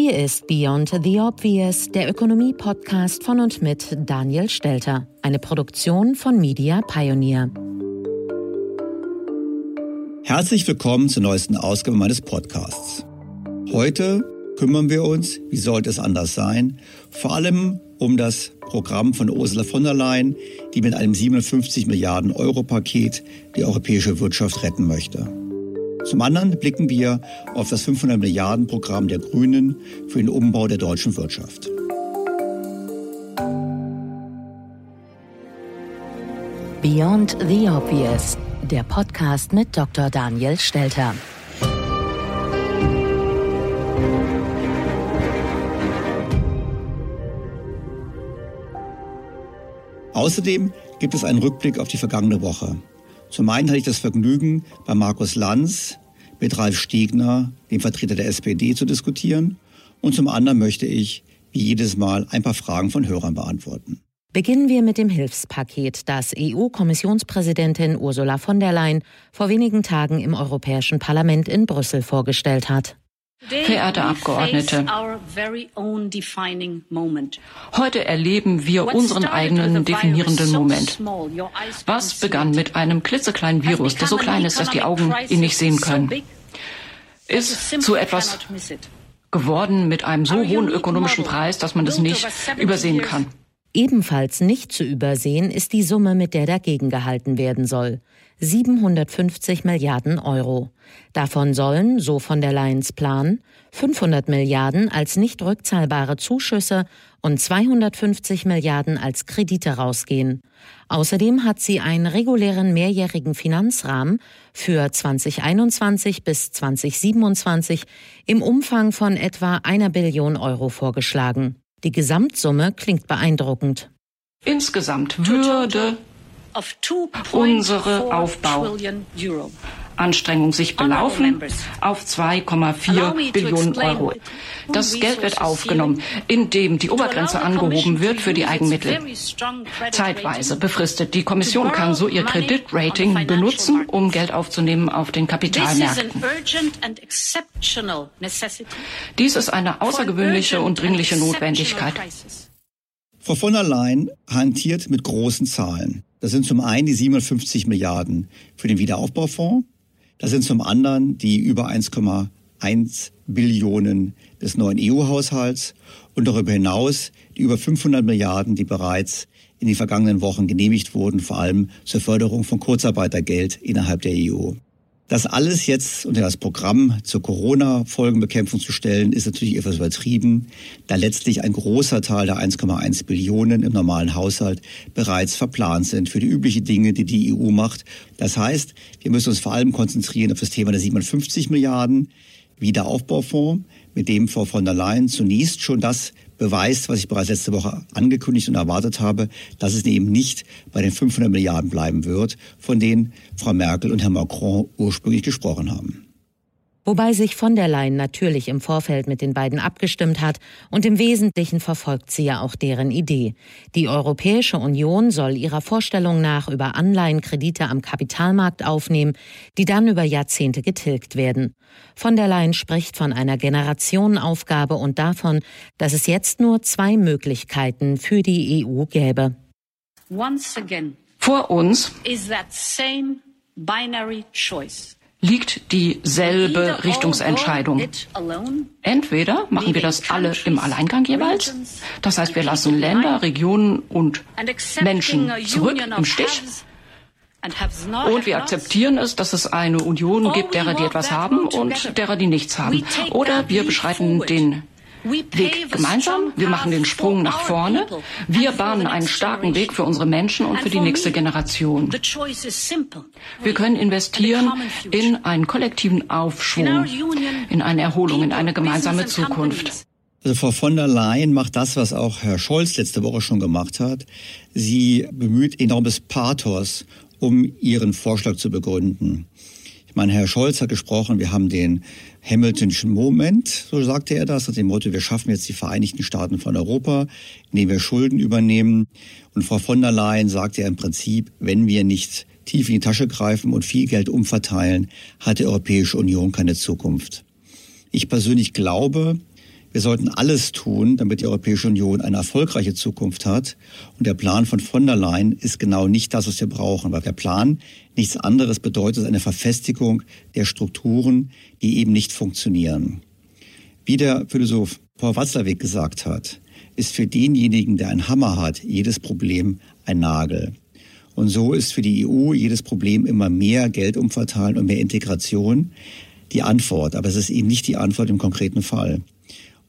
Hier ist Beyond the Obvious, der Ökonomie-Podcast von und mit Daniel Stelter, eine Produktion von Media Pioneer. Herzlich willkommen zur neuesten Ausgabe meines Podcasts. Heute kümmern wir uns, wie sollte es anders sein, vor allem um das Programm von Ursula von der Leyen, die mit einem 57 Milliarden Euro Paket die europäische Wirtschaft retten möchte. Zum anderen blicken wir auf das 500 Milliarden Programm der Grünen für den Umbau der deutschen Wirtschaft. Beyond the Obvious, der Podcast mit Dr. Daniel Stelter. Außerdem gibt es einen Rückblick auf die vergangene Woche. Zum einen hatte ich das Vergnügen, bei Markus Lanz mit Ralf Stegner, dem Vertreter der SPD, zu diskutieren. Und zum anderen möchte ich, wie jedes Mal, ein paar Fragen von Hörern beantworten. Beginnen wir mit dem Hilfspaket, das EU-Kommissionspräsidentin Ursula von der Leyen vor wenigen Tagen im Europäischen Parlament in Brüssel vorgestellt hat. Verehrte Abgeordnete, heute erleben wir unseren eigenen definierenden Moment. Was begann mit einem klitzekleinen Virus, der so klein ist, dass die Augen ihn nicht sehen können, ist zu etwas geworden mit einem so hohen ökonomischen Preis, dass man es nicht übersehen kann. Ebenfalls nicht zu übersehen ist die Summe, mit der dagegen gehalten werden soll. 750 Milliarden Euro. Davon sollen, so von der Leyen's Plan, 500 Milliarden als nicht rückzahlbare Zuschüsse und 250 Milliarden als Kredite rausgehen. Außerdem hat sie einen regulären mehrjährigen Finanzrahmen für 2021 bis 2027 im Umfang von etwa einer Billion Euro vorgeschlagen. Die Gesamtsumme klingt beeindruckend. Insgesamt würde unsere Aufbau Anstrengung sich belaufen auf 2,4 Billionen Euro. Das Geld wird aufgenommen, indem die Obergrenze angehoben wird für die Eigenmittel. Zeitweise befristet. Die Kommission kann so ihr Kreditrating benutzen, um Geld aufzunehmen auf den Kapitalmärkten. Dies ist eine außergewöhnliche und dringliche Notwendigkeit. Frau von der Leyen hantiert mit großen Zahlen. Das sind zum einen die 750 Milliarden für den Wiederaufbaufonds. Das sind zum anderen die über 1,1 Billionen des neuen EU-Haushalts und darüber hinaus die über 500 Milliarden, die bereits in den vergangenen Wochen genehmigt wurden, vor allem zur Förderung von Kurzarbeitergeld innerhalb der EU. Das alles jetzt unter das Programm zur Corona-Folgenbekämpfung zu stellen, ist natürlich etwas übertrieben, da letztlich ein großer Teil der 1,1 Billionen im normalen Haushalt bereits verplant sind für die üblichen Dinge, die die EU macht. Das heißt, wir müssen uns vor allem konzentrieren auf das Thema der 57 Milliarden Wiederaufbaufonds, mit dem Frau von der Leyen zunächst schon das beweist, was ich bereits letzte Woche angekündigt und erwartet habe, dass es eben nicht bei den 500 Milliarden bleiben wird, von denen Frau Merkel und Herr Macron ursprünglich gesprochen haben wobei sich von der Leyen natürlich im Vorfeld mit den beiden abgestimmt hat und im Wesentlichen verfolgt sie ja auch deren Idee. Die Europäische Union soll ihrer Vorstellung nach über Anleihenkredite am Kapitalmarkt aufnehmen, die dann über Jahrzehnte getilgt werden. Von der Leyen spricht von einer Generationenaufgabe und davon, dass es jetzt nur zwei Möglichkeiten für die EU gäbe. Vor uns is that same binary choice liegt dieselbe Richtungsentscheidung. Entweder machen wir das alle im Alleingang jeweils, das heißt wir lassen Länder, Regionen und Menschen zurück im Stich, und wir akzeptieren es, dass es eine Union gibt, derer, die etwas haben und derer, die nichts haben. Oder wir beschreiten den Weg gemeinsam. Wir machen den Sprung nach vorne. Wir bahnen einen starken Weg für unsere Menschen und für die nächste Generation. Wir können investieren in einen kollektiven Aufschwung, in eine Erholung, in eine gemeinsame Zukunft. Also Frau von der Leyen macht das, was auch Herr Scholz letzte Woche schon gemacht hat. Sie bemüht enormes Pathos, um ihren Vorschlag zu begründen. Ich meine, Herr Scholz hat gesprochen, wir haben den Hamiltonschen Moment, so sagte er das, nach dem Motto, wir schaffen jetzt die Vereinigten Staaten von Europa, indem wir Schulden übernehmen. Und Frau von der Leyen sagte ja im Prinzip, wenn wir nicht tief in die Tasche greifen und viel Geld umverteilen, hat die Europäische Union keine Zukunft. Ich persönlich glaube, wir sollten alles tun, damit die Europäische Union eine erfolgreiche Zukunft hat. Und der Plan von von der Leyen ist genau nicht das, was wir brauchen, weil der Plan nichts anderes bedeutet als eine Verfestigung der Strukturen, die eben nicht funktionieren. Wie der Philosoph Paul Watzlawick gesagt hat, ist für denjenigen, der einen Hammer hat, jedes Problem ein Nagel. Und so ist für die EU jedes Problem immer mehr Geld umverteilen und mehr Integration die Antwort. Aber es ist eben nicht die Antwort im konkreten Fall.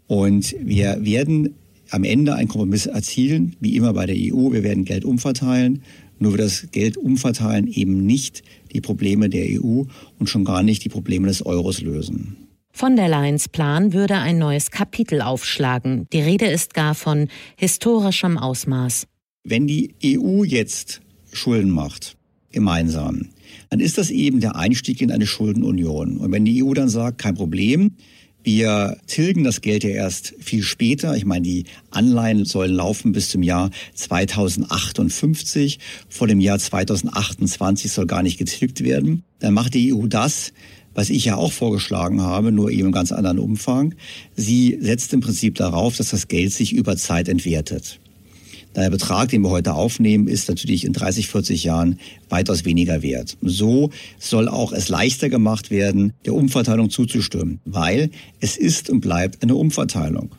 Und wir werden am Ende einen Kompromiss erzielen, wie immer bei der EU. Wir werden Geld umverteilen. Nur wird das Geld umverteilen eben nicht die Probleme der EU und schon gar nicht die Probleme des Euros lösen. Von der Leyens Plan würde ein neues Kapitel aufschlagen. Die Rede ist gar von historischem Ausmaß. Wenn die EU jetzt Schulden macht, gemeinsam, dann ist das eben der Einstieg in eine Schuldenunion. Und wenn die EU dann sagt, kein Problem, wir tilgen das Geld ja erst viel später. Ich meine, die Anleihen sollen laufen bis zum Jahr 2058. Vor dem Jahr 2028 soll gar nicht getilgt werden. Dann macht die EU das, was ich ja auch vorgeschlagen habe, nur eben im ganz anderen Umfang. Sie setzt im Prinzip darauf, dass das Geld sich über Zeit entwertet. Der Betrag, den wir heute aufnehmen, ist natürlich in 30, 40 Jahren weitaus weniger wert. So soll auch es leichter gemacht werden, der Umverteilung zuzustimmen, weil es ist und bleibt eine Umverteilung.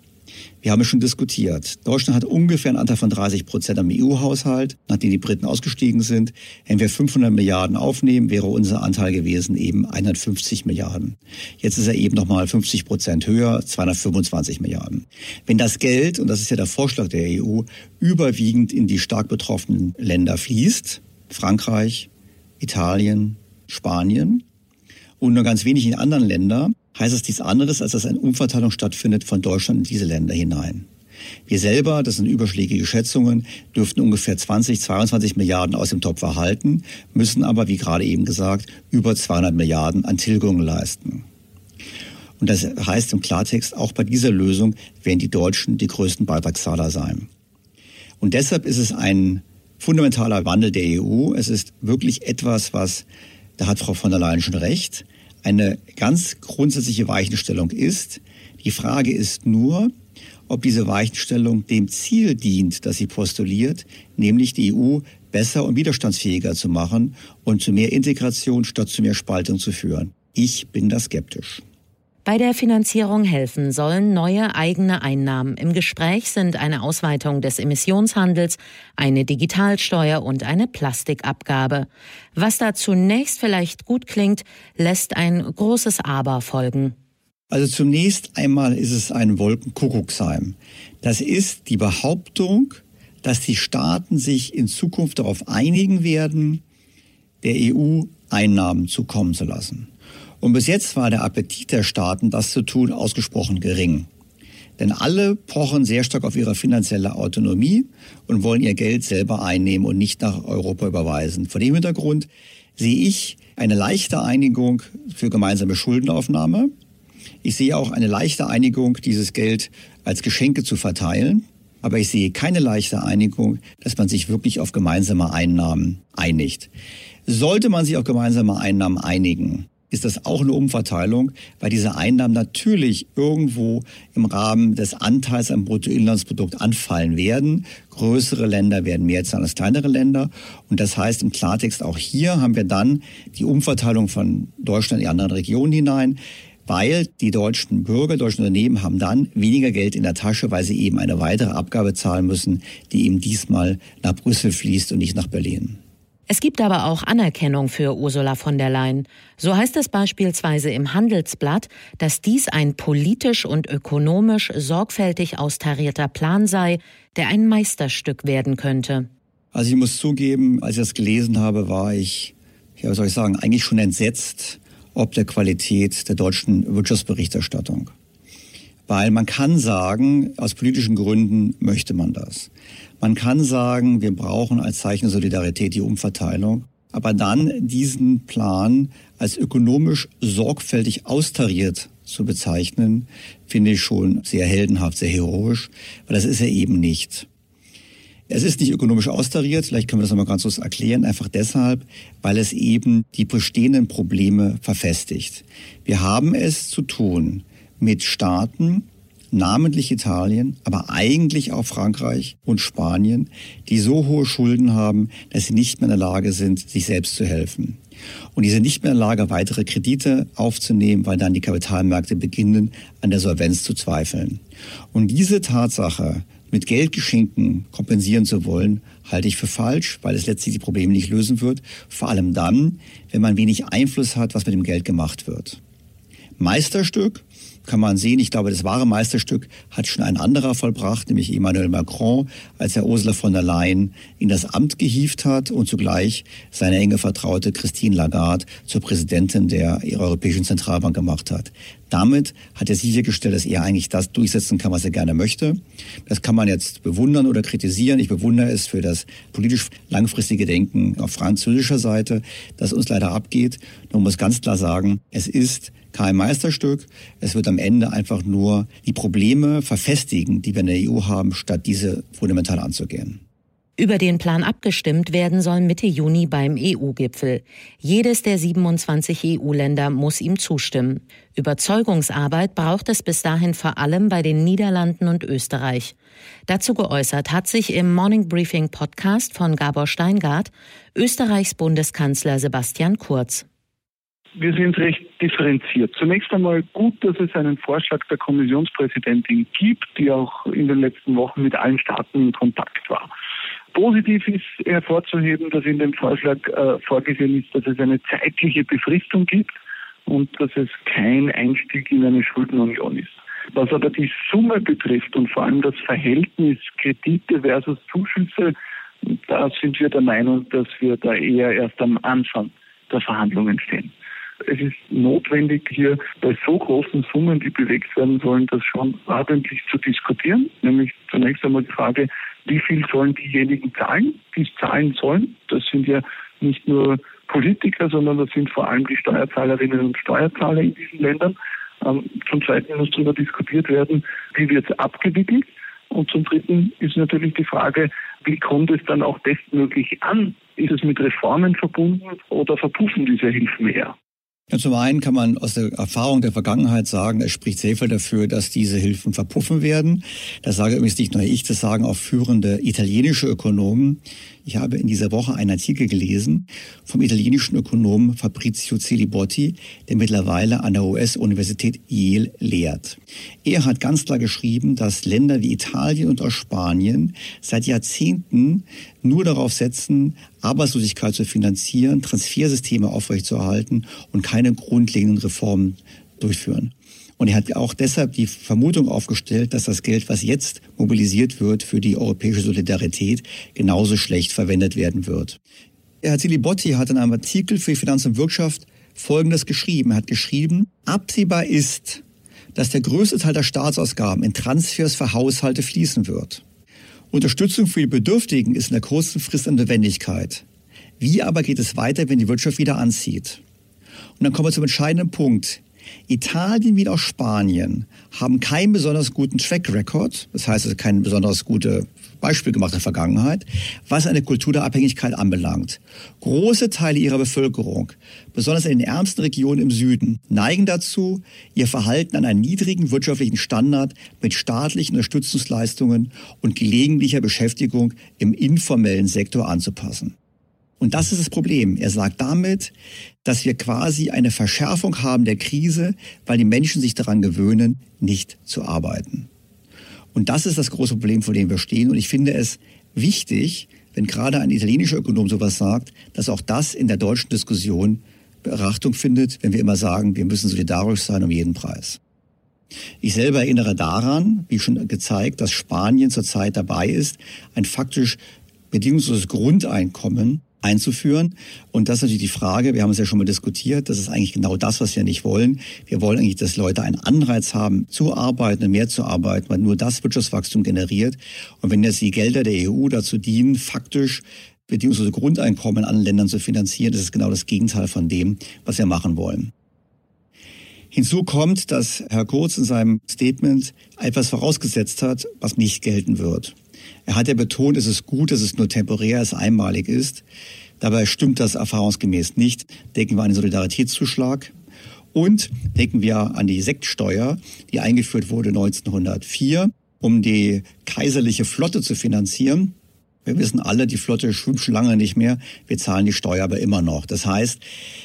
Wir haben es schon diskutiert. Deutschland hat ungefähr einen Anteil von 30 Prozent am EU-Haushalt, nachdem die Briten ausgestiegen sind. Wenn wir 500 Milliarden aufnehmen, wäre unser Anteil gewesen eben 150 Milliarden. Jetzt ist er eben nochmal 50 Prozent höher, 225 Milliarden. Wenn das Geld, und das ist ja der Vorschlag der EU, überwiegend in die stark betroffenen Länder fließt, Frankreich, Italien, Spanien, und nur ganz wenig in anderen Ländern, heißt es nichts anderes, als dass eine Umverteilung stattfindet von Deutschland in diese Länder hinein. Wir selber, das sind überschlägige Schätzungen, dürften ungefähr 20, 22 Milliarden aus dem Topf erhalten, müssen aber, wie gerade eben gesagt, über 200 Milliarden an Tilgungen leisten. Und das heißt im Klartext, auch bei dieser Lösung werden die Deutschen die größten Beitragszahler sein. Und deshalb ist es ein fundamentaler Wandel der EU. Es ist wirklich etwas, was, da hat Frau von der Leyen schon recht, eine ganz grundsätzliche Weichenstellung ist. Die Frage ist nur, ob diese Weichenstellung dem Ziel dient, das sie postuliert, nämlich die EU besser und widerstandsfähiger zu machen und zu mehr Integration statt zu mehr Spaltung zu führen. Ich bin da skeptisch. Bei der Finanzierung helfen sollen neue eigene Einnahmen. Im Gespräch sind eine Ausweitung des Emissionshandels, eine Digitalsteuer und eine Plastikabgabe. Was da zunächst vielleicht gut klingt, lässt ein großes Aber folgen. Also zunächst einmal ist es ein Wolkenkuckucksheim. Das ist die Behauptung, dass die Staaten sich in Zukunft darauf einigen werden, der EU Einnahmen zukommen zu lassen. Und bis jetzt war der Appetit der Staaten, das zu tun, ausgesprochen gering. Denn alle pochen sehr stark auf ihre finanzielle Autonomie und wollen ihr Geld selber einnehmen und nicht nach Europa überweisen. Vor dem Hintergrund sehe ich eine leichte Einigung für gemeinsame Schuldenaufnahme. Ich sehe auch eine leichte Einigung, dieses Geld als Geschenke zu verteilen. Aber ich sehe keine leichte Einigung, dass man sich wirklich auf gemeinsame Einnahmen einigt. Sollte man sich auf gemeinsame Einnahmen einigen, ist das auch eine Umverteilung, weil diese Einnahmen natürlich irgendwo im Rahmen des Anteils am Bruttoinlandsprodukt anfallen werden. Größere Länder werden mehr zahlen als kleinere Länder. Und das heißt im Klartext auch hier haben wir dann die Umverteilung von Deutschland in andere Regionen hinein weil die deutschen Bürger, deutschen Unternehmen haben dann weniger Geld in der Tasche, weil sie eben eine weitere Abgabe zahlen müssen, die eben diesmal nach Brüssel fließt und nicht nach Berlin. Es gibt aber auch Anerkennung für Ursula von der Leyen. So heißt es beispielsweise im Handelsblatt, dass dies ein politisch und ökonomisch sorgfältig austarierter Plan sei, der ein Meisterstück werden könnte. Also ich muss zugeben, als ich das gelesen habe, war ich, ja, was soll ich sagen, eigentlich schon entsetzt ob der Qualität der deutschen Wirtschaftsberichterstattung. Weil man kann sagen, aus politischen Gründen möchte man das. Man kann sagen, wir brauchen als Zeichen der Solidarität die Umverteilung. Aber dann diesen Plan als ökonomisch sorgfältig austariert zu bezeichnen, finde ich schon sehr heldenhaft, sehr heroisch, weil das ist er eben nicht. Es ist nicht ökonomisch austariert, vielleicht können wir das nochmal ganz kurz erklären, einfach deshalb, weil es eben die bestehenden Probleme verfestigt. Wir haben es zu tun mit Staaten, namentlich Italien, aber eigentlich auch Frankreich und Spanien, die so hohe Schulden haben, dass sie nicht mehr in der Lage sind, sich selbst zu helfen. Und die sind nicht mehr in der Lage, weitere Kredite aufzunehmen, weil dann die Kapitalmärkte beginnen, an der Solvenz zu zweifeln. Und diese Tatsache mit Geldgeschenken kompensieren zu wollen, halte ich für falsch, weil es letztlich die Probleme nicht lösen wird. Vor allem dann, wenn man wenig Einfluss hat, was mit dem Geld gemacht wird. Meisterstück kann man sehen. Ich glaube, das wahre Meisterstück hat schon ein anderer vollbracht, nämlich Emmanuel Macron, als er Ursula von der Leyen in das Amt gehievt hat und zugleich seine enge Vertraute Christine Lagarde zur Präsidentin der Europäischen Zentralbank gemacht hat. Damit hat er sichergestellt, dass er eigentlich das durchsetzen kann, was er gerne möchte. Das kann man jetzt bewundern oder kritisieren. Ich bewundere es für das politisch langfristige Denken auf französischer Seite, das uns leider abgeht. Man muss ganz klar sagen, es ist kein Meisterstück. Es wird am Ende einfach nur die Probleme verfestigen, die wir in der EU haben, statt diese fundamental anzugehen. Über den Plan abgestimmt werden soll Mitte Juni beim EU-Gipfel. Jedes der 27 EU-Länder muss ihm zustimmen. Überzeugungsarbeit braucht es bis dahin vor allem bei den Niederlanden und Österreich. Dazu geäußert hat sich im Morning Briefing Podcast von Gabor Steingart Österreichs Bundeskanzler Sebastian Kurz. Wir sind recht differenziert. Zunächst einmal gut, dass es einen Vorschlag der Kommissionspräsidentin gibt, die auch in den letzten Wochen mit allen Staaten in Kontakt war. Positiv ist hervorzuheben, dass in dem Vorschlag äh, vorgesehen ist, dass es eine zeitliche Befristung gibt und dass es kein Einstieg in eine Schuldenunion ist. Was aber die Summe betrifft und vor allem das Verhältnis Kredite versus Zuschüsse, da sind wir der Meinung, dass wir da eher erst am Anfang der Verhandlungen stehen. Es ist notwendig, hier bei so großen Summen, die bewegt werden sollen, das schon ordentlich zu diskutieren. Nämlich zunächst einmal die Frage, wie viel sollen diejenigen zahlen, die es zahlen sollen. Das sind ja nicht nur Politiker, sondern das sind vor allem die Steuerzahlerinnen und Steuerzahler in diesen Ländern. Ähm, zum Zweiten muss darüber diskutiert werden, wie wird es abgewickelt. Und zum Dritten ist natürlich die Frage, wie kommt es dann auch bestmöglich an? Ist es mit Reformen verbunden oder verpuffen diese Hilfen eher? Ja, zum einen kann man aus der Erfahrung der Vergangenheit sagen, es spricht sehr viel dafür, dass diese Hilfen verpuffen werden. Das sage übrigens nicht nur ich, das sagen auch führende italienische Ökonomen. Ich habe in dieser Woche einen Artikel gelesen vom italienischen Ökonomen Fabrizio Celibotti, der mittlerweile an der US-Universität Yale lehrt. Er hat ganz klar geschrieben, dass Länder wie Italien und auch Spanien seit Jahrzehnten nur darauf setzen, Arbeitslosigkeit zu finanzieren, Transfersysteme aufrechtzuerhalten und keine grundlegenden Reformen durchführen. Und er hat auch deshalb die Vermutung aufgestellt, dass das Geld, was jetzt mobilisiert wird für die europäische Solidarität, genauso schlecht verwendet werden wird. Herr Zilibotti hat in einem Artikel für Finanz und Wirtschaft Folgendes geschrieben. Er hat geschrieben, absehbar ist, dass der größte Teil der Staatsausgaben in Transfers für Haushalte fließen wird. Unterstützung für die Bedürftigen ist in der kurzen Frist eine Notwendigkeit. Wie aber geht es weiter, wenn die Wirtschaft wieder anzieht? Und dann kommen wir zum entscheidenden Punkt. Italien wie auch Spanien haben keinen besonders guten Track Record, das heißt also kein besonders gute Beispiel gemacht in der Vergangenheit, was eine Kultur der Abhängigkeit anbelangt. Große Teile ihrer Bevölkerung, besonders in den ärmsten Regionen im Süden, neigen dazu, ihr Verhalten an einen niedrigen wirtschaftlichen Standard mit staatlichen Unterstützungsleistungen und gelegentlicher Beschäftigung im informellen Sektor anzupassen. Und das ist das Problem. Er sagt damit, dass wir quasi eine Verschärfung haben der Krise, weil die Menschen sich daran gewöhnen, nicht zu arbeiten. Und das ist das große Problem, vor dem wir stehen. Und ich finde es wichtig, wenn gerade ein italienischer Ökonom sowas sagt, dass auch das in der deutschen Diskussion Beachtung findet, wenn wir immer sagen, wir müssen solidarisch sein um jeden Preis. Ich selber erinnere daran, wie schon gezeigt, dass Spanien zurzeit dabei ist, ein faktisch bedingungsloses Grundeinkommen einzuführen. Und das ist natürlich die Frage, wir haben es ja schon mal diskutiert, das ist eigentlich genau das, was wir nicht wollen. Wir wollen eigentlich, dass Leute einen Anreiz haben, zu arbeiten und mehr zu arbeiten, weil nur das Wirtschaftswachstum generiert. Und wenn jetzt die Gelder der EU dazu dienen, faktisch bedingungslose Grundeinkommen in anderen Ländern zu finanzieren, das ist genau das Gegenteil von dem, was wir machen wollen. Hinzu kommt, dass Herr Kurz in seinem Statement etwas vorausgesetzt hat, was nicht gelten wird. Er hat ja betont, es ist gut, dass es nur temporär, es einmalig ist. Dabei stimmt das erfahrungsgemäß nicht. Denken wir an den Solidaritätszuschlag und denken wir an die Sektsteuer, die eingeführt wurde 1904, um die kaiserliche Flotte zu finanzieren. Wir wissen alle, die Flotte schwimmt schon lange nicht mehr. Wir zahlen die Steuer aber immer noch. Das heißt,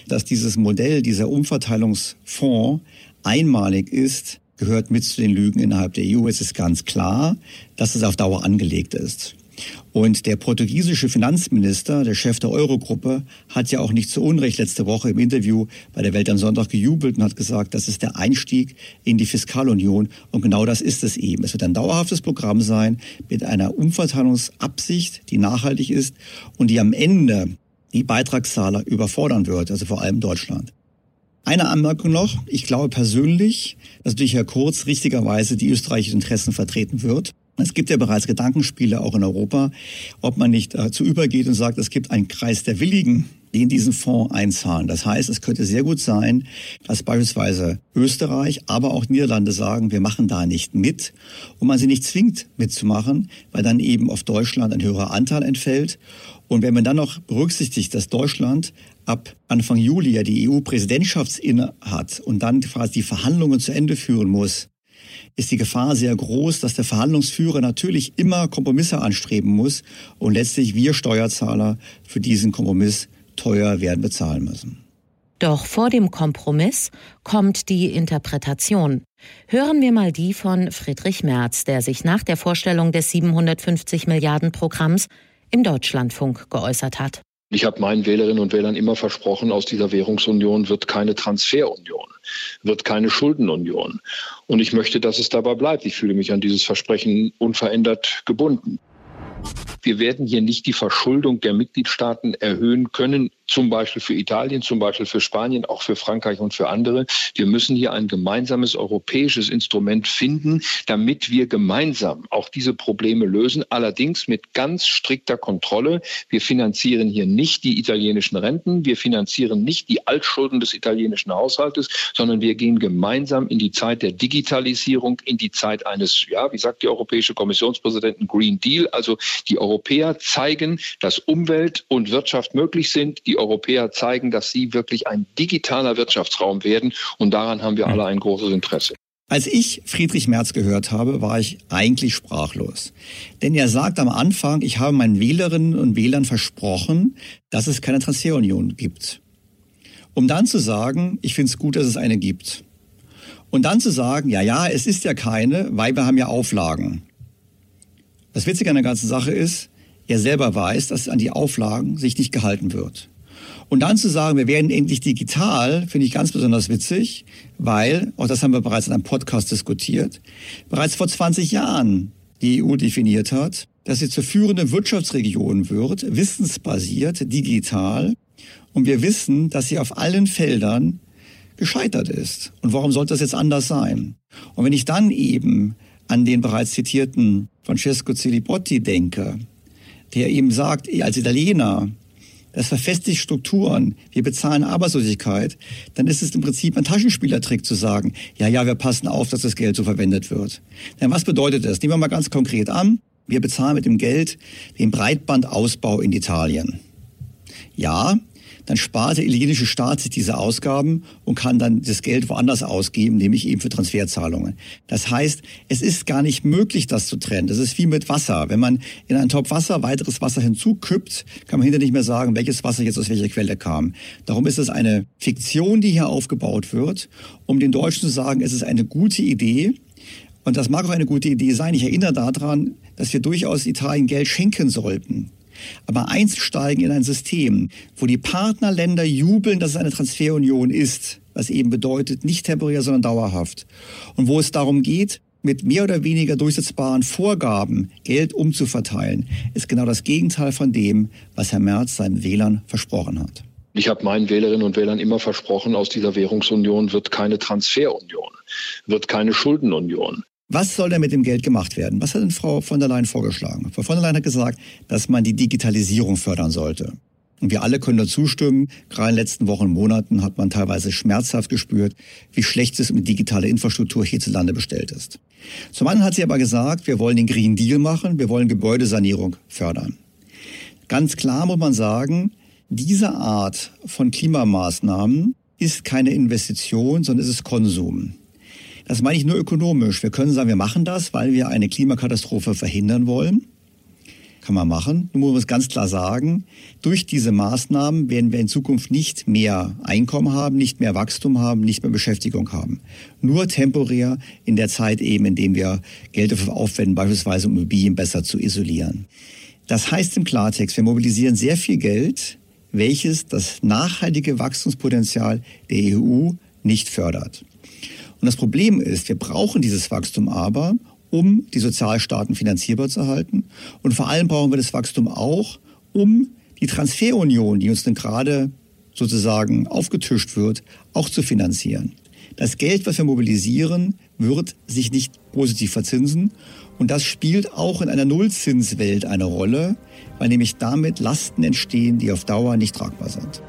dass dieses Modell, dieser Umverteilungsfonds einmalig ist, gehört mit zu den Lügen innerhalb der EU. Es ist ganz klar, dass es auf Dauer angelegt ist. Und der portugiesische Finanzminister, der Chef der Eurogruppe, hat ja auch nicht zu Unrecht letzte Woche im Interview bei der Welt am Sonntag gejubelt und hat gesagt, das ist der Einstieg in die Fiskalunion. Und genau das ist es eben. Es wird ein dauerhaftes Programm sein mit einer Umverteilungsabsicht, die nachhaltig ist und die am Ende die Beitragszahler überfordern wird, also vor allem Deutschland. Eine Anmerkung noch. Ich glaube persönlich, dass durch Herr Kurz richtigerweise die österreichischen Interessen vertreten wird. Es gibt ja bereits Gedankenspiele auch in Europa, ob man nicht dazu übergeht und sagt, es gibt einen Kreis der Willigen, die in diesen Fonds einzahlen. Das heißt, es könnte sehr gut sein, dass beispielsweise Österreich, aber auch Niederlande sagen, wir machen da nicht mit und man sie nicht zwingt mitzumachen, weil dann eben auf Deutschland ein höherer Anteil entfällt. Und wenn man dann noch berücksichtigt, dass Deutschland ab Anfang Juli ja die EU-Präsidentschaftsinne hat und dann quasi die Verhandlungen zu Ende führen muss, ist die Gefahr sehr groß, dass der Verhandlungsführer natürlich immer Kompromisse anstreben muss und letztlich wir Steuerzahler für diesen Kompromiss teuer werden bezahlen müssen. Doch vor dem Kompromiss kommt die Interpretation. Hören wir mal die von Friedrich Merz, der sich nach der Vorstellung des 750 Milliarden Programms im Deutschlandfunk geäußert hat. Ich habe meinen Wählerinnen und Wählern immer versprochen, aus dieser Währungsunion wird keine Transferunion, wird keine Schuldenunion. Und ich möchte, dass es dabei bleibt. Ich fühle mich an dieses Versprechen unverändert gebunden. Wir werden hier nicht die Verschuldung der Mitgliedstaaten erhöhen können, zum Beispiel für Italien, zum Beispiel für Spanien, auch für Frankreich und für andere. Wir müssen hier ein gemeinsames europäisches Instrument finden, damit wir gemeinsam auch diese Probleme lösen, allerdings mit ganz strikter Kontrolle. Wir finanzieren hier nicht die italienischen Renten, wir finanzieren nicht die Altschulden des italienischen Haushaltes, sondern wir gehen gemeinsam in die Zeit der Digitalisierung, in die Zeit eines, ja, wie sagt die Europäische Kommissionspräsidentin, Green Deal. Also die Europäer zeigen, dass Umwelt und Wirtschaft möglich sind. Die die Europäer zeigen, dass sie wirklich ein digitaler Wirtschaftsraum werden. Und daran haben wir alle ein großes Interesse. Als ich Friedrich Merz gehört habe, war ich eigentlich sprachlos. Denn er sagt am Anfang, ich habe meinen Wählerinnen und Wählern versprochen, dass es keine Transferunion gibt. Um dann zu sagen, ich finde es gut, dass es eine gibt. Und dann zu sagen, ja, ja, es ist ja keine, weil wir haben ja Auflagen. Das Witzige an der ganzen Sache ist, er selber weiß, dass an die Auflagen sich nicht gehalten wird. Und dann zu sagen, wir werden endlich digital, finde ich ganz besonders witzig, weil, auch das haben wir bereits in einem Podcast diskutiert, bereits vor 20 Jahren die EU definiert hat, dass sie zur führenden Wirtschaftsregion wird, wissensbasiert, digital. Und wir wissen, dass sie auf allen Feldern gescheitert ist. Und warum sollte das jetzt anders sein? Und wenn ich dann eben an den bereits zitierten Francesco Cilipotti denke, der eben sagt, als Italiener, das verfestigt Strukturen, wir bezahlen Arbeitslosigkeit, dann ist es im Prinzip ein Taschenspielertrick zu sagen, ja, ja, wir passen auf, dass das Geld so verwendet wird. Denn was bedeutet das? Nehmen wir mal ganz konkret an, wir bezahlen mit dem Geld den Breitbandausbau in Italien. Ja, dann spart der italienische Staat sich diese Ausgaben und kann dann das Geld woanders ausgeben, nämlich eben für Transferzahlungen. Das heißt, es ist gar nicht möglich, das zu trennen. Das ist wie mit Wasser. Wenn man in einen Topf Wasser weiteres Wasser hinzukippt, kann man hinterher nicht mehr sagen, welches Wasser jetzt aus welcher Quelle kam. Darum ist es eine Fiktion, die hier aufgebaut wird, um den Deutschen zu sagen, es ist eine gute Idee, und das mag auch eine gute Idee sein. Ich erinnere daran, dass wir durchaus Italien Geld schenken sollten. Aber einsteigen in ein System, wo die Partnerländer jubeln, dass es eine Transferunion ist, was eben bedeutet, nicht temporär, sondern dauerhaft. Und wo es darum geht, mit mehr oder weniger durchsetzbaren Vorgaben Geld umzuverteilen, ist genau das Gegenteil von dem, was Herr Merz seinen Wählern versprochen hat. Ich habe meinen Wählerinnen und Wählern immer versprochen, aus dieser Währungsunion wird keine Transferunion, wird keine Schuldenunion. Was soll denn mit dem Geld gemacht werden? Was hat denn Frau von der Leyen vorgeschlagen? Frau von der Leyen hat gesagt, dass man die Digitalisierung fördern sollte. Und wir alle können dazu stimmen. Gerade in den letzten Wochen und Monaten hat man teilweise schmerzhaft gespürt, wie schlecht es mit digitaler Infrastruktur hierzulande bestellt ist. Zum anderen hat sie aber gesagt, wir wollen den Green Deal machen, wir wollen Gebäudesanierung fördern. Ganz klar muss man sagen, diese Art von Klimamaßnahmen ist keine Investition, sondern es ist Konsum. Das meine ich nur ökonomisch. Wir können sagen, wir machen das, weil wir eine Klimakatastrophe verhindern wollen. Kann man machen. Nun muss man es ganz klar sagen, durch diese Maßnahmen werden wir in Zukunft nicht mehr Einkommen haben, nicht mehr Wachstum haben, nicht mehr Beschäftigung haben. Nur temporär in der Zeit eben, in dem wir Geld dafür aufwenden, beispielsweise um Immobilien besser zu isolieren. Das heißt im Klartext, wir mobilisieren sehr viel Geld, welches das nachhaltige Wachstumspotenzial der EU nicht fördert. Und das Problem ist, wir brauchen dieses Wachstum aber, um die Sozialstaaten finanzierbar zu halten. Und vor allem brauchen wir das Wachstum auch, um die Transferunion, die uns denn gerade sozusagen aufgetischt wird, auch zu finanzieren. Das Geld, was wir mobilisieren, wird sich nicht positiv verzinsen. Und das spielt auch in einer Nullzinswelt eine Rolle, weil nämlich damit Lasten entstehen, die auf Dauer nicht tragbar sind.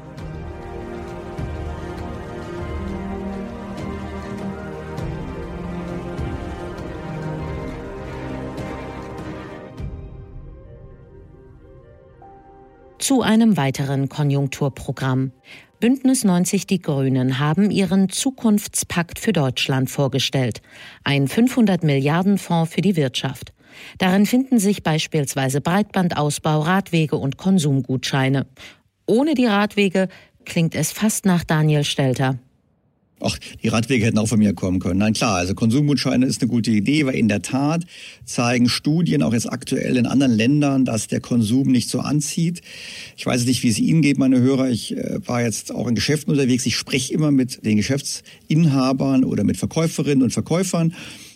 Zu einem weiteren Konjunkturprogramm. Bündnis 90 Die Grünen haben ihren Zukunftspakt für Deutschland vorgestellt. Ein 500 Milliarden Fonds für die Wirtschaft. Darin finden sich beispielsweise Breitbandausbau, Radwege und Konsumgutscheine. Ohne die Radwege klingt es fast nach Daniel Stelter. Ach, die Radwege hätten auch von mir kommen können. Nein, klar, also Konsumgutscheine ist eine gute Idee, weil in der Tat zeigen Studien auch jetzt aktuell in anderen Ländern, dass der Konsum nicht so anzieht. Ich weiß nicht, wie es Ihnen geht, meine Hörer. Ich äh, war jetzt auch in Geschäften unterwegs. Ich spreche immer mit den Geschäftsinhabern oder mit Verkäuferinnen und Verkäufern.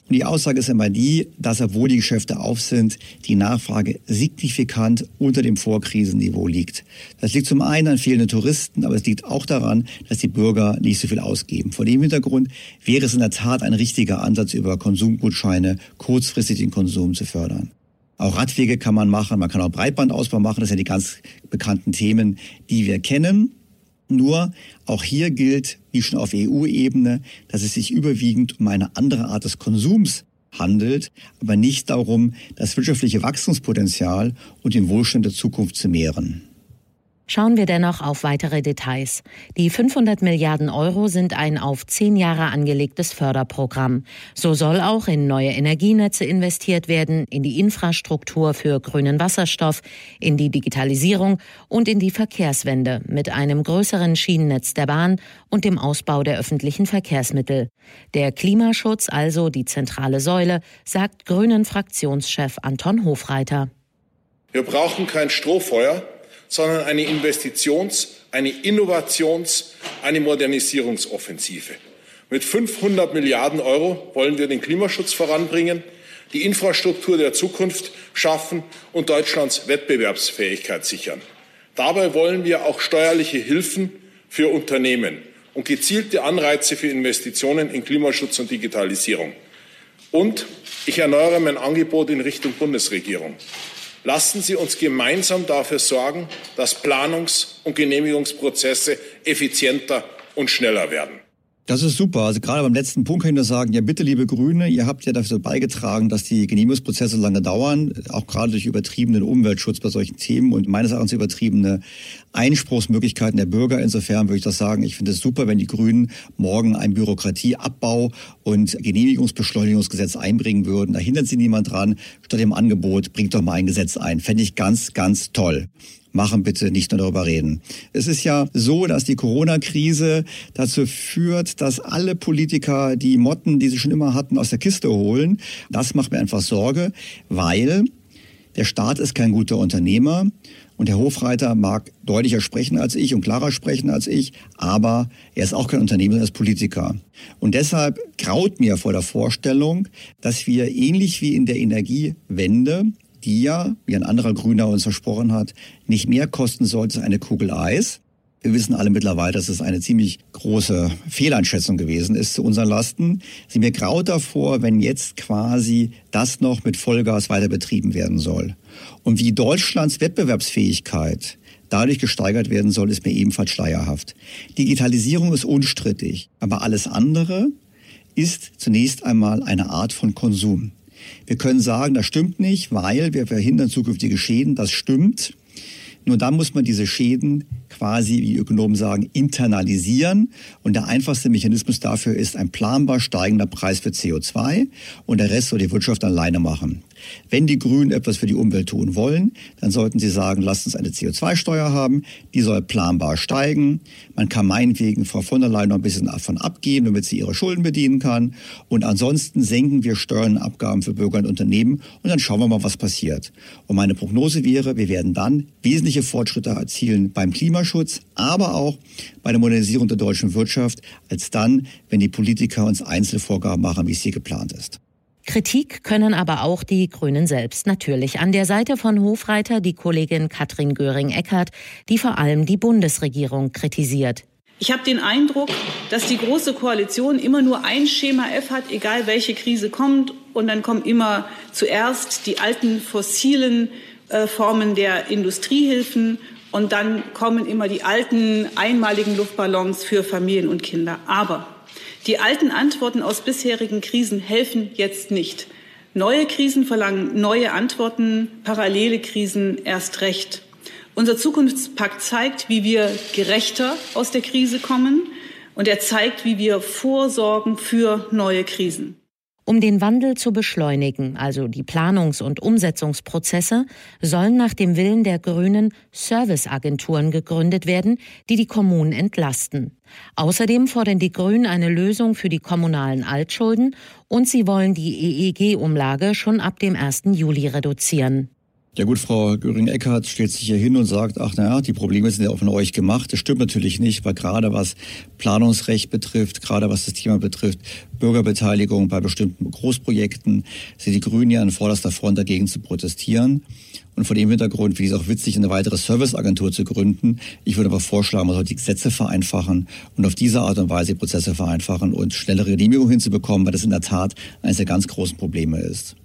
Und die Aussage ist immer die, dass obwohl die Geschäfte auf sind, die Nachfrage signifikant unter dem Vorkrisenniveau liegt. Das liegt zum einen an fehlenden Touristen, aber es liegt auch daran, dass die Bürger nicht so viel ausgeben. Vor dem Hintergrund wäre es in der Tat ein richtiger Ansatz, über Konsumgutscheine kurzfristig den Konsum zu fördern. Auch Radwege kann man machen, man kann auch Breitbandausbau machen, das sind ja die ganz bekannten Themen, die wir kennen. Nur auch hier gilt, wie schon auf EU-Ebene, dass es sich überwiegend um eine andere Art des Konsums handelt, aber nicht darum, das wirtschaftliche Wachstumspotenzial und den Wohlstand der Zukunft zu mehren. Schauen wir dennoch auf weitere Details. Die 500 Milliarden Euro sind ein auf zehn Jahre angelegtes Förderprogramm. So soll auch in neue Energienetze investiert werden, in die Infrastruktur für grünen Wasserstoff, in die Digitalisierung und in die Verkehrswende mit einem größeren Schienennetz der Bahn und dem Ausbau der öffentlichen Verkehrsmittel. Der Klimaschutz also die zentrale Säule, sagt Grünen Fraktionschef Anton Hofreiter. Wir brauchen kein Strohfeuer, sondern eine Investitions-, eine Innovations-, eine Modernisierungsoffensive. Mit 500 Milliarden Euro wollen wir den Klimaschutz voranbringen, die Infrastruktur der Zukunft schaffen und Deutschlands Wettbewerbsfähigkeit sichern. Dabei wollen wir auch steuerliche Hilfen für Unternehmen und gezielte Anreize für Investitionen in Klimaschutz und Digitalisierung. Und ich erneuere mein Angebot in Richtung Bundesregierung. Lassen Sie uns gemeinsam dafür sorgen, dass Planungs- und Genehmigungsprozesse effizienter und schneller werden. Das ist super. Also gerade beim letzten Punkt kann ich nur sagen, ja bitte, liebe Grüne, ihr habt ja dafür beigetragen, dass die Genehmigungsprozesse lange dauern, auch gerade durch übertriebenen Umweltschutz bei solchen Themen und meines Erachtens übertriebene Einspruchsmöglichkeiten der Bürger. Insofern würde ich das sagen, ich finde es super, wenn die Grünen morgen ein Bürokratieabbau und Genehmigungsbeschleunigungsgesetz einbringen würden. Da hindert sie niemand dran. Statt dem Angebot, bringt doch mal ein Gesetz ein. Fände ich ganz, ganz toll machen bitte nicht nur darüber reden. Es ist ja so, dass die Corona-Krise dazu führt, dass alle Politiker die Motten, die sie schon immer hatten, aus der Kiste holen. Das macht mir einfach Sorge, weil der Staat ist kein guter Unternehmer. Und Herr Hofreiter mag deutlicher sprechen als ich und klarer sprechen als ich, aber er ist auch kein Unternehmer, er ist Politiker. Und deshalb graut mir vor der Vorstellung, dass wir ähnlich wie in der Energiewende die ja, wie ein anderer Grüner uns versprochen hat, nicht mehr kosten sollte als eine Kugel Eis. Wir wissen alle mittlerweile, dass es eine ziemlich große Fehleinschätzung gewesen ist zu unseren Lasten. Sie mir graut davor, wenn jetzt quasi das noch mit Vollgas weiter betrieben werden soll. Und wie Deutschlands Wettbewerbsfähigkeit dadurch gesteigert werden soll, ist mir ebenfalls schleierhaft. Digitalisierung ist unstrittig, aber alles andere ist zunächst einmal eine Art von Konsum. Wir können sagen, das stimmt nicht, weil wir verhindern zukünftige Schäden. Das stimmt. Nur dann muss man diese Schäden quasi, wie Ökonomen sagen, internalisieren. Und der einfachste Mechanismus dafür ist ein planbar steigender Preis für CO2 und der Rest soll die Wirtschaft alleine machen. Wenn die Grünen etwas für die Umwelt tun wollen, dann sollten sie sagen, lasst uns eine CO2-Steuer haben, die soll planbar steigen. Man kann meinetwegen Frau von der Leyen noch ein bisschen davon abgeben, damit sie ihre Schulden bedienen kann. Und ansonsten senken wir Steuern und Abgaben für Bürger und Unternehmen und dann schauen wir mal, was passiert. Und meine Prognose wäre, wir werden dann wesentliche Fortschritte erzielen beim Klimaschutz, aber auch bei der Modernisierung der deutschen Wirtschaft, als dann, wenn die Politiker uns Einzelvorgaben machen, wie es hier geplant ist. Kritik können aber auch die Grünen selbst natürlich. An der Seite von Hofreiter die Kollegin Katrin Göring-Eckardt, die vor allem die Bundesregierung kritisiert. Ich habe den Eindruck, dass die Große Koalition immer nur ein Schema F hat, egal welche Krise kommt. Und dann kommen immer zuerst die alten fossilen äh, Formen der Industriehilfen und dann kommen immer die alten einmaligen Luftballons für Familien und Kinder. Aber die alten Antworten aus bisherigen Krisen helfen jetzt nicht. Neue Krisen verlangen neue Antworten, parallele Krisen erst recht. Unser Zukunftspakt zeigt, wie wir gerechter aus der Krise kommen, und er zeigt, wie wir vorsorgen für neue Krisen. Um den Wandel zu beschleunigen, also die Planungs- und Umsetzungsprozesse, sollen nach dem Willen der Grünen Serviceagenturen gegründet werden, die die Kommunen entlasten. Außerdem fordern die Grünen eine Lösung für die kommunalen Altschulden und sie wollen die EEG-Umlage schon ab dem 1. Juli reduzieren. Ja gut, Frau Göring-Eckardt stellt sich hier hin und sagt, ach naja, die Probleme sind ja auch von euch gemacht. Das stimmt natürlich nicht, weil gerade was Planungsrecht betrifft, gerade was das Thema betrifft, Bürgerbeteiligung bei bestimmten Großprojekten, sind die Grünen ja an vorderster Front dagegen zu protestieren. Und vor dem Hintergrund finde ich es auch witzig, eine weitere Serviceagentur zu gründen. Ich würde aber vorschlagen, man sollte die Gesetze vereinfachen und auf diese Art und Weise die Prozesse vereinfachen und schnellere Genehmigungen hinzubekommen, weil das in der Tat eines der ganz großen Probleme ist.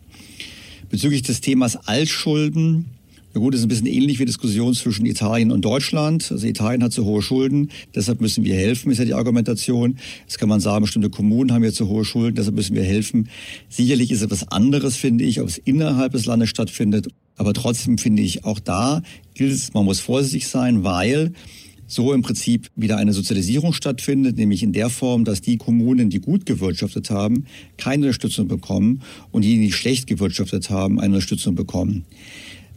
Bezüglich des Themas Altschulden, ja gut, das ist ein bisschen ähnlich wie Diskussion zwischen Italien und Deutschland. Also Italien hat zu hohe Schulden, deshalb müssen wir helfen, ist ja die Argumentation. Jetzt kann man sagen, bestimmte Kommunen haben jetzt zu hohe Schulden, deshalb müssen wir helfen. Sicherlich ist etwas anderes, finde ich, ob es innerhalb des Landes stattfindet. Aber trotzdem finde ich auch da gilt es, man muss vorsichtig sein, weil so im Prinzip wieder eine Sozialisierung stattfindet, nämlich in der Form, dass die Kommunen, die gut gewirtschaftet haben, keine Unterstützung bekommen und diejenigen, die schlecht gewirtschaftet haben, eine Unterstützung bekommen.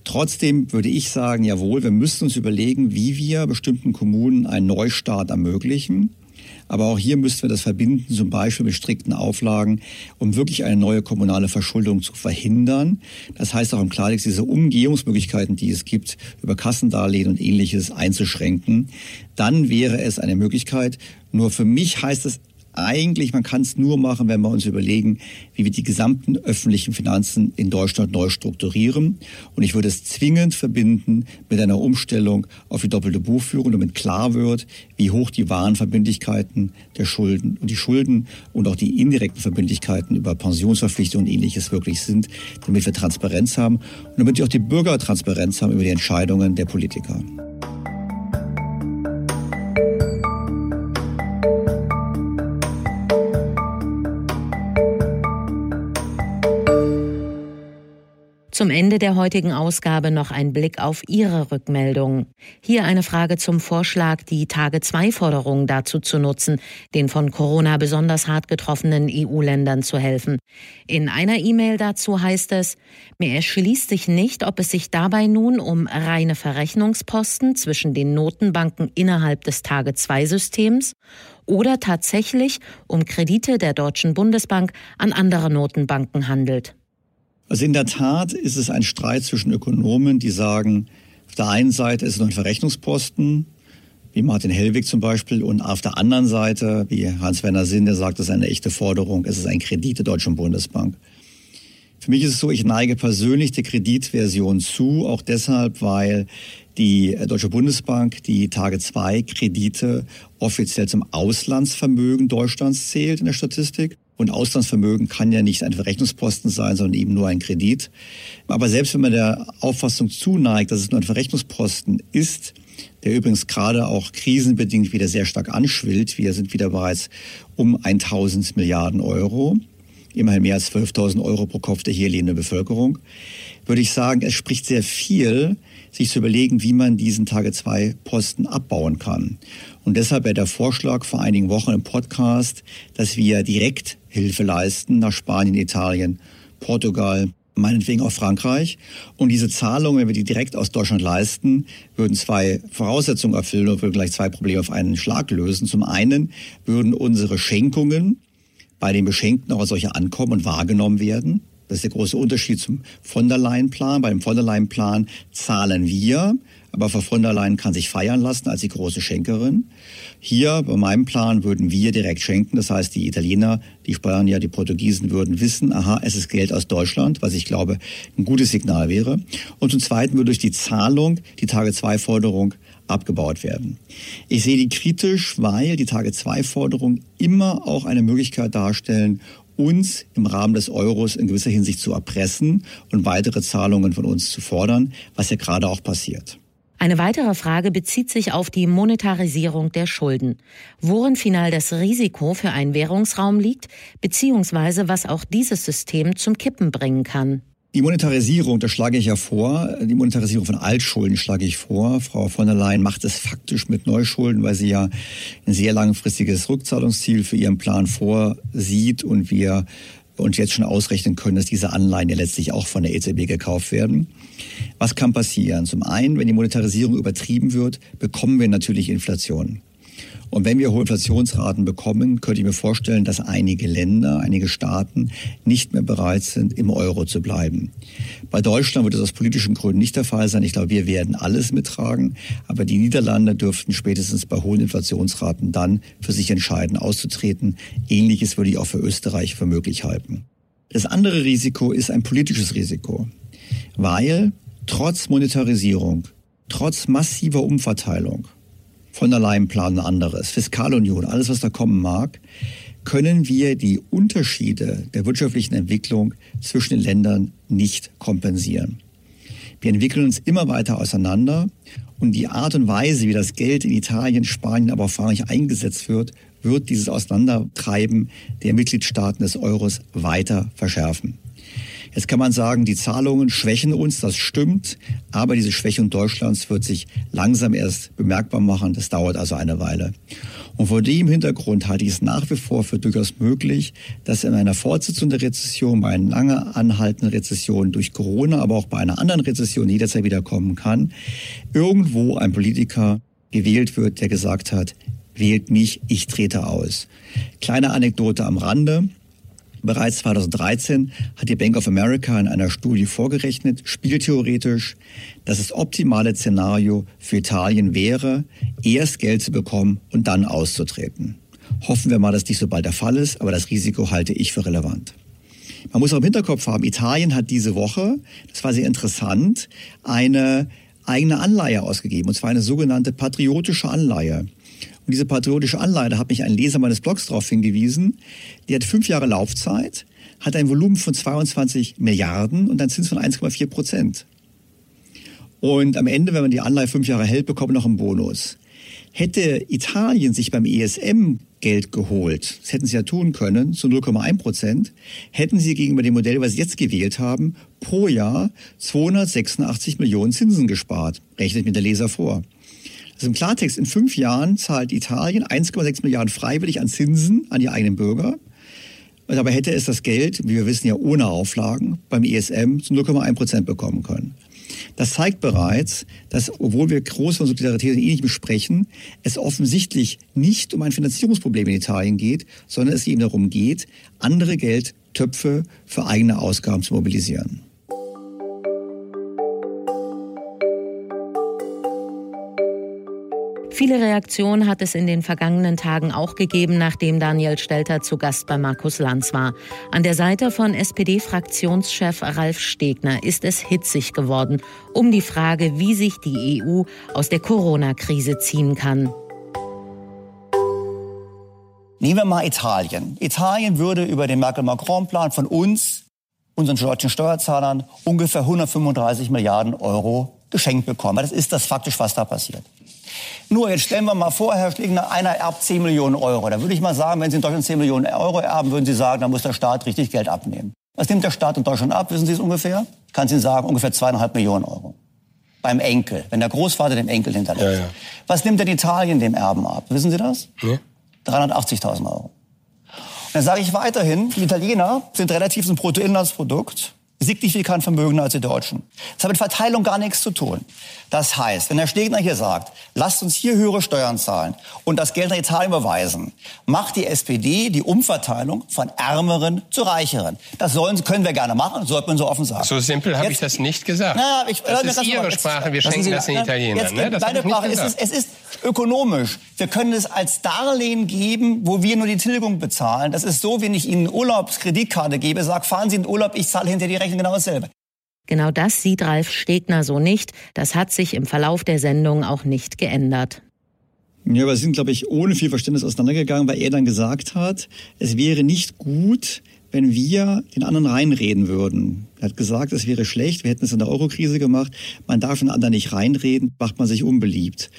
Trotzdem würde ich sagen, jawohl, wir müssen uns überlegen, wie wir bestimmten Kommunen einen Neustart ermöglichen. Aber auch hier müssten wir das verbinden, zum Beispiel mit strikten Auflagen, um wirklich eine neue kommunale Verschuldung zu verhindern. Das heißt auch im Klartext, diese Umgehungsmöglichkeiten, die es gibt, über Kassendarlehen und ähnliches einzuschränken. Dann wäre es eine Möglichkeit. Nur für mich heißt es eigentlich, man kann es nur machen, wenn wir uns überlegen, wie wir die gesamten öffentlichen Finanzen in Deutschland neu strukturieren. Und ich würde es zwingend verbinden mit einer Umstellung auf die doppelte Buchführung, damit klar wird, wie hoch die wahren Verbindlichkeiten der Schulden und die Schulden und auch die indirekten Verbindlichkeiten über Pensionsverpflichtungen und ähnliches wirklich sind, damit wir Transparenz haben und damit auch die Bürger Transparenz haben über die Entscheidungen der Politiker. Ende der heutigen Ausgabe noch ein Blick auf Ihre Rückmeldung. Hier eine Frage zum Vorschlag, die Tage-2-Forderung dazu zu nutzen, den von Corona besonders hart getroffenen EU-Ländern zu helfen. In einer E-Mail dazu heißt es, mir erschließt sich nicht, ob es sich dabei nun um reine Verrechnungsposten zwischen den Notenbanken innerhalb des Tage-2-Systems oder tatsächlich um Kredite der Deutschen Bundesbank an andere Notenbanken handelt. Also in der Tat ist es ein Streit zwischen Ökonomen, die sagen, auf der einen Seite ist es ein Verrechnungsposten, wie Martin Hellwig zum Beispiel, und auf der anderen Seite, wie Hans-Werner Sinn, der sagt, es ist eine echte Forderung, es ist ein Kredit der Deutschen Bundesbank. Für mich ist es so, ich neige persönlich der Kreditversion zu, auch deshalb, weil die Deutsche Bundesbank die Tage 2 Kredite offiziell zum Auslandsvermögen Deutschlands zählt in der Statistik. Und Auslandsvermögen kann ja nicht ein Verrechnungsposten sein, sondern eben nur ein Kredit. Aber selbst wenn man der Auffassung zuneigt, dass es nur ein Verrechnungsposten ist, der übrigens gerade auch krisenbedingt wieder sehr stark anschwillt, wir sind wieder bereits um 1000 Milliarden Euro, immerhin mehr als 12.000 Euro pro Kopf der hier lebenden Bevölkerung, würde ich sagen, es spricht sehr viel, sich zu überlegen, wie man diesen Tage-2-Posten abbauen kann. Und deshalb wäre der Vorschlag vor einigen Wochen im Podcast, dass wir direkt Hilfe leisten nach Spanien, Italien, Portugal, meinetwegen auch Frankreich. Und diese Zahlungen, wenn wir die direkt aus Deutschland leisten, würden zwei Voraussetzungen erfüllen und würden gleich zwei Probleme auf einen Schlag lösen. Zum einen würden unsere Schenkungen bei den Beschenkten auch als solche ankommen und wahrgenommen werden. Das ist der große Unterschied zum von der Leyen-Plan. Bei dem von der Leyen-Plan zahlen wir, aber Frau von der Leyen kann sich feiern lassen als die große Schenkerin. Hier bei meinem Plan würden wir direkt schenken. Das heißt, die Italiener, die Spanier, die Portugiesen würden wissen, aha, es ist Geld aus Deutschland, was ich glaube ein gutes Signal wäre. Und zum Zweiten würde durch die Zahlung die Tage-2-Forderung abgebaut werden. Ich sehe die kritisch, weil die Tage-2-Forderungen immer auch eine Möglichkeit darstellen, uns im Rahmen des Euros in gewisser Hinsicht zu erpressen und weitere Zahlungen von uns zu fordern, was ja gerade auch passiert. Eine weitere Frage bezieht sich auf die Monetarisierung der Schulden. Worin final das Risiko für einen Währungsraum liegt, beziehungsweise was auch dieses System zum Kippen bringen kann. Die Monetarisierung, das schlage ich ja vor, die Monetarisierung von Altschulden schlage ich vor. Frau von der Leyen macht es faktisch mit Neuschulden, weil sie ja ein sehr langfristiges Rückzahlungsziel für ihren Plan vorsieht und wir uns jetzt schon ausrechnen können, dass diese Anleihen ja letztlich auch von der EZB gekauft werden. Was kann passieren? Zum einen, wenn die Monetarisierung übertrieben wird, bekommen wir natürlich Inflation. Und wenn wir hohe Inflationsraten bekommen, könnte ich mir vorstellen, dass einige Länder, einige Staaten nicht mehr bereit sind, im Euro zu bleiben. Bei Deutschland wird das aus politischen Gründen nicht der Fall sein. Ich glaube, wir werden alles mittragen. Aber die Niederlande dürften spätestens bei hohen Inflationsraten dann für sich entscheiden, auszutreten. Ähnliches würde ich auch für Österreich für möglich halten. Das andere Risiko ist ein politisches Risiko, weil trotz Monetarisierung, trotz massiver Umverteilung, von der Leyen-Plan anderes, Fiskalunion, alles, was da kommen mag, können wir die Unterschiede der wirtschaftlichen Entwicklung zwischen den Ländern nicht kompensieren. Wir entwickeln uns immer weiter auseinander und die Art und Weise, wie das Geld in Italien, Spanien, aber auch Frankreich eingesetzt wird, wird dieses Auseinandertreiben der Mitgliedstaaten des Euros weiter verschärfen. Jetzt kann man sagen, die Zahlungen schwächen uns, das stimmt, aber diese Schwächung Deutschlands wird sich langsam erst bemerkbar machen. Das dauert also eine Weile. Und vor dem Hintergrund halte ich es nach wie vor für durchaus möglich, dass in einer Fortsetzung der Rezession, bei einer lange anhaltenden Rezession durch Corona, aber auch bei einer anderen Rezession die jederzeit wiederkommen kann, irgendwo ein Politiker gewählt wird, der gesagt hat, wählt mich, ich trete aus. Kleine Anekdote am Rande. Bereits 2013 hat die Bank of America in einer Studie vorgerechnet, spieltheoretisch, dass das optimale Szenario für Italien wäre, erst Geld zu bekommen und dann auszutreten. Hoffen wir mal, dass dies so bald der Fall ist, aber das Risiko halte ich für relevant. Man muss auch im Hinterkopf haben, Italien hat diese Woche, das war sehr interessant, eine eigene Anleihe ausgegeben, und zwar eine sogenannte patriotische Anleihe. Und diese patriotische Anleihe, da hat mich ein Leser meines Blogs darauf hingewiesen, die hat fünf Jahre Laufzeit, hat ein Volumen von 22 Milliarden und einen Zins von 1,4 Prozent. Und am Ende, wenn man die Anleihe fünf Jahre hält, bekommt man noch einen Bonus. Hätte Italien sich beim ESM Geld geholt, das hätten sie ja tun können, zu 0,1 Prozent, hätten sie gegenüber dem Modell, was sie jetzt gewählt haben, pro Jahr 286 Millionen Zinsen gespart. Rechnet mir der Leser vor. Also im Klartext, in fünf Jahren zahlt Italien 1,6 Milliarden freiwillig an Zinsen an die eigenen Bürger. Dabei hätte es das Geld, wie wir wissen ja ohne Auflagen, beim ESM zu 0,1 Prozent bekommen können. Das zeigt bereits, dass, obwohl wir groß von Solidarität und ähnlichem sprechen, es offensichtlich nicht um ein Finanzierungsproblem in Italien geht, sondern es eben darum geht, andere Geldtöpfe für eigene Ausgaben zu mobilisieren. Viele Reaktionen hat es in den vergangenen Tagen auch gegeben, nachdem Daniel Stelter zu Gast bei Markus Lanz war. An der Seite von SPD-Fraktionschef Ralf Stegner ist es hitzig geworden um die Frage, wie sich die EU aus der Corona-Krise ziehen kann. Nehmen wir mal Italien. Italien würde über den Merkel-Macron-Plan von uns, unseren deutschen Steuerzahlern, ungefähr 135 Milliarden Euro geschenkt bekommen. Das ist das faktisch, was da passiert. Nur jetzt stellen wir mal vor, Herr Schlegner, einer erbt 10 Millionen Euro. Da würde ich mal sagen, wenn Sie in Deutschland 10 Millionen Euro erben, würden Sie sagen, dann muss der Staat richtig Geld abnehmen. Was nimmt der Staat in Deutschland ab? Wissen Sie es ungefähr? Ich kann es Ihnen sagen, ungefähr zweieinhalb Millionen Euro. Beim Enkel, wenn der Großvater dem Enkel hinterlässt. Ja, ja. Was nimmt denn Italien dem Erben ab? Wissen Sie das? Nee. 380.000 Euro. Und dann sage ich weiterhin, die Italiener sind relativ zum Bruttoinlandsprodukt signifikant vermögender als die Deutschen. Das hat mit Verteilung gar nichts zu tun. Das heißt, wenn Herr Stegner hier sagt, lasst uns hier höhere Steuern zahlen und das Geld nach Italien überweisen, macht die SPD die Umverteilung von Ärmeren zu Reicheren. Das sollen, können wir gerne machen, sollte man so offen sagen. So simpel habe ich das nicht gesagt. Na, ich, das ist Ihre Sprache, wir schenken Sie, das den Italienern. Jetzt, ne? das meine Sprache, es ist, es ist ökonomisch. Wir können es als Darlehen geben, wo wir nur die Tilgung bezahlen. Das ist so, wenn ich Ihnen Urlaubskreditkarte gebe, sage, fahren Sie in den Urlaub, ich zahle hinter die Rechnung genau dasselbe. Genau das sieht Ralf Stegner so nicht. Das hat sich im Verlauf der Sendung auch nicht geändert. Ja, wir sind, glaube ich, ohne viel Verständnis auseinandergegangen, weil er dann gesagt hat, es wäre nicht gut, wenn wir den anderen reinreden würden. Er hat gesagt, es wäre schlecht, wir hätten es in der Eurokrise gemacht. Man darf den anderen nicht reinreden, macht man sich unbeliebt.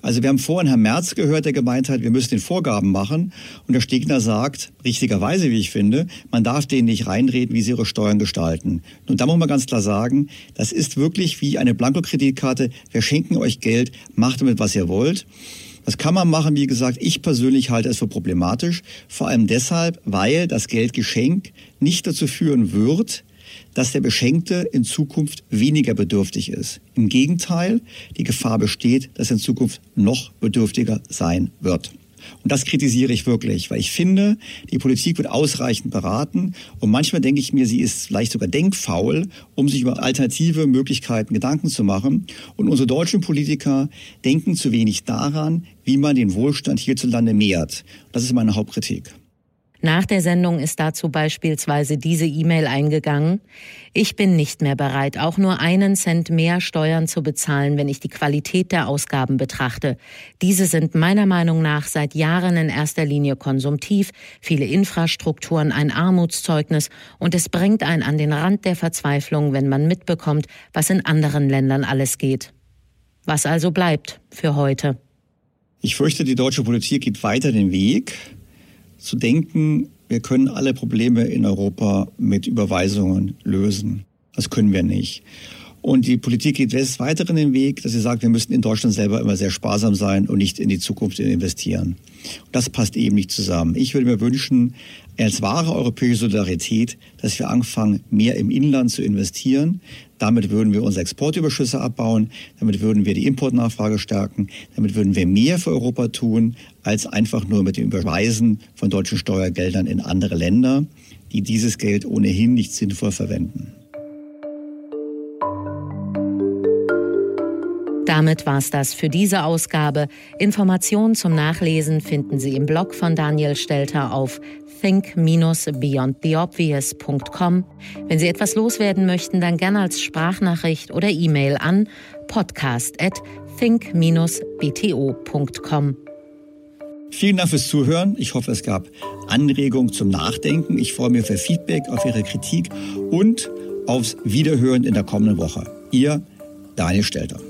Also wir haben vorhin Herrn Merz gehört, der gemeint hat, wir müssen den Vorgaben machen. Und der Stegner sagt, richtigerweise, wie ich finde, man darf denen nicht reinreden, wie sie ihre Steuern gestalten. Und da muss man ganz klar sagen, das ist wirklich wie eine Blankokreditkarte. Wir schenken euch Geld, macht damit, was ihr wollt. Das kann man machen, wie gesagt, ich persönlich halte es für problematisch, vor allem deshalb, weil das Geldgeschenk nicht dazu führen wird, dass der Beschenkte in Zukunft weniger bedürftig ist. Im Gegenteil, die Gefahr besteht, dass er in Zukunft noch bedürftiger sein wird. Und das kritisiere ich wirklich, weil ich finde, die Politik wird ausreichend beraten. Und manchmal denke ich mir, sie ist vielleicht sogar denkfaul, um sich über alternative Möglichkeiten Gedanken zu machen. Und unsere deutschen Politiker denken zu wenig daran, wie man den Wohlstand hierzulande mehrt. Das ist meine Hauptkritik. Nach der Sendung ist dazu beispielsweise diese E-Mail eingegangen. Ich bin nicht mehr bereit, auch nur einen Cent mehr Steuern zu bezahlen, wenn ich die Qualität der Ausgaben betrachte. Diese sind meiner Meinung nach seit Jahren in erster Linie konsumtiv, viele Infrastrukturen ein Armutszeugnis und es bringt einen an den Rand der Verzweiflung, wenn man mitbekommt, was in anderen Ländern alles geht. Was also bleibt für heute? Ich fürchte, die deutsche Politik geht weiter den Weg, zu denken, wir können alle Probleme in Europa mit Überweisungen lösen. Das können wir nicht. Und die Politik geht des Weiteren den Weg, dass sie sagt, wir müssen in Deutschland selber immer sehr sparsam sein und nicht in die Zukunft investieren. Und das passt eben nicht zusammen. Ich würde mir wünschen, als wahre europäische Solidarität, dass wir anfangen, mehr im Inland zu investieren. Damit würden wir unsere Exportüberschüsse abbauen, damit würden wir die Importnachfrage stärken, damit würden wir mehr für Europa tun, als einfach nur mit dem Überweisen von deutschen Steuergeldern in andere Länder, die dieses Geld ohnehin nicht sinnvoll verwenden. Damit war's das für diese Ausgabe. Informationen zum Nachlesen finden Sie im Blog von Daniel Stelter auf think-beyondtheobvious.com. Wenn Sie etwas loswerden möchten, dann gerne als Sprachnachricht oder E-Mail an podcast at think-bto.com. Vielen Dank fürs Zuhören. Ich hoffe, es gab Anregungen zum Nachdenken. Ich freue mich für Feedback, auf Ihre Kritik und aufs Wiederhören in der kommenden Woche. Ihr Daniel Stelter.